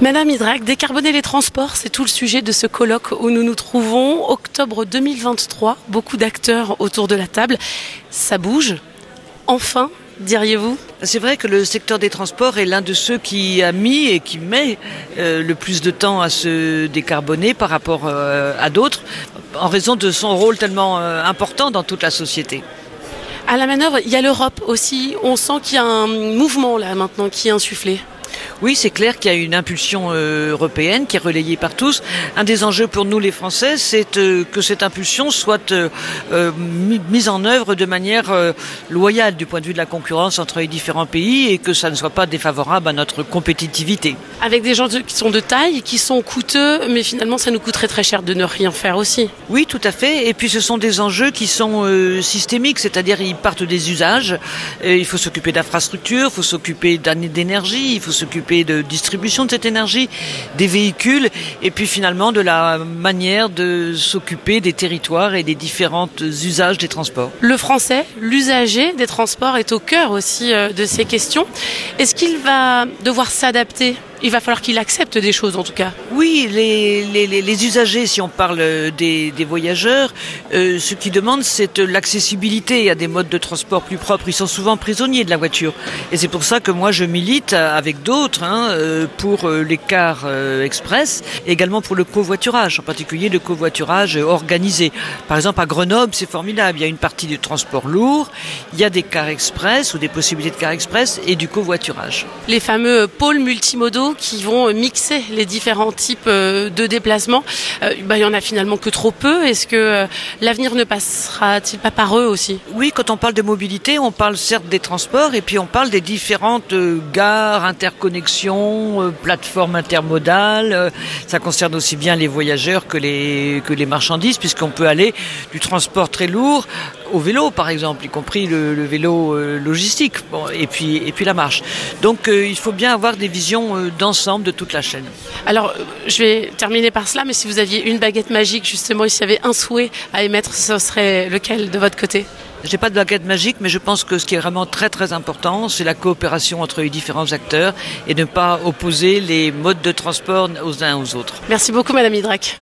Madame Hydrac, décarboner les transports, c'est tout le sujet de ce colloque où nous nous trouvons. Octobre 2023, beaucoup d'acteurs autour de la table. Ça bouge? Enfin, diriez-vous? C'est vrai que le secteur des transports est l'un de ceux qui a mis et qui met euh, le plus de temps à se décarboner par rapport euh, à d'autres, en raison de son rôle tellement euh, important dans toute la société. À la manœuvre, il y a l'Europe aussi. On sent qu'il y a un mouvement là maintenant qui est insufflé. Oui, c'est clair qu'il y a une impulsion euh, européenne qui est relayée par tous. Un des enjeux pour nous les Français, c'est euh, que cette impulsion soit euh, mise en œuvre de manière loyale du point de vue de la concurrence entre les différents pays et que ça ne soit pas défavorable à notre compétitivité. Avec des gens qui sont de taille, qui sont coûteux, mais finalement ça nous coûterait très cher de ne rien faire aussi. Oui, tout à fait. Et puis ce sont des enjeux qui sont systémiques, c'est-à-dire ils partent des usages. il faut s'occuper d'infrastructures, il faut s'occuper d'énergie, il faut s'occuper de distribution de cette énergie, des véhicules, et puis finalement de la manière de s'occuper des territoires et des différents usages des transports. Le français, l'usager des transports, est au cœur aussi euh, de ces questions. Est-ce qu'il va devoir s'adapter il va falloir qu'il accepte des choses en tout cas. Oui, les, les, les usagers, si on parle des, des voyageurs, euh, ce qu'ils demandent, c'est l'accessibilité à des modes de transport plus propres. Ils sont souvent prisonniers de la voiture. Et c'est pour ça que moi, je milite avec d'autres hein, euh, pour euh, les cars express et également pour le covoiturage, en particulier le covoiturage organisé. Par exemple, à Grenoble, c'est formidable. Il y a une partie du transport lourd, il y a des cars express ou des possibilités de cars express et du covoiturage. Les fameux pôles multimodaux qui vont mixer les différents types euh, de déplacements. Euh, bah, il y en a finalement que trop peu. Est-ce que euh, l'avenir ne passera-t-il pas par eux aussi? Oui, quand on parle de mobilité, on parle certes des transports et puis on parle des différentes gares, interconnexions, plateformes intermodales. Ça concerne aussi bien les voyageurs que les, que les marchandises puisqu'on peut aller du transport très lourd au vélo, par exemple, y compris le, vélo logistique, et puis et puis la marche. Donc il faut bien avoir des visions d'ensemble de toute la chaîne. Alors, je vais terminer par cela, mais si vous aviez une baguette magique, justement, s'il y avait un souhait à émettre, ce serait lequel de votre côté? J'ai pas de baguette magique, mais je pense que ce qui est vraiment très très important, c'est la coopération entre les différents acteurs et ne pas opposer les modes de transport aux uns aux autres. Merci beaucoup, Madame Hydrac.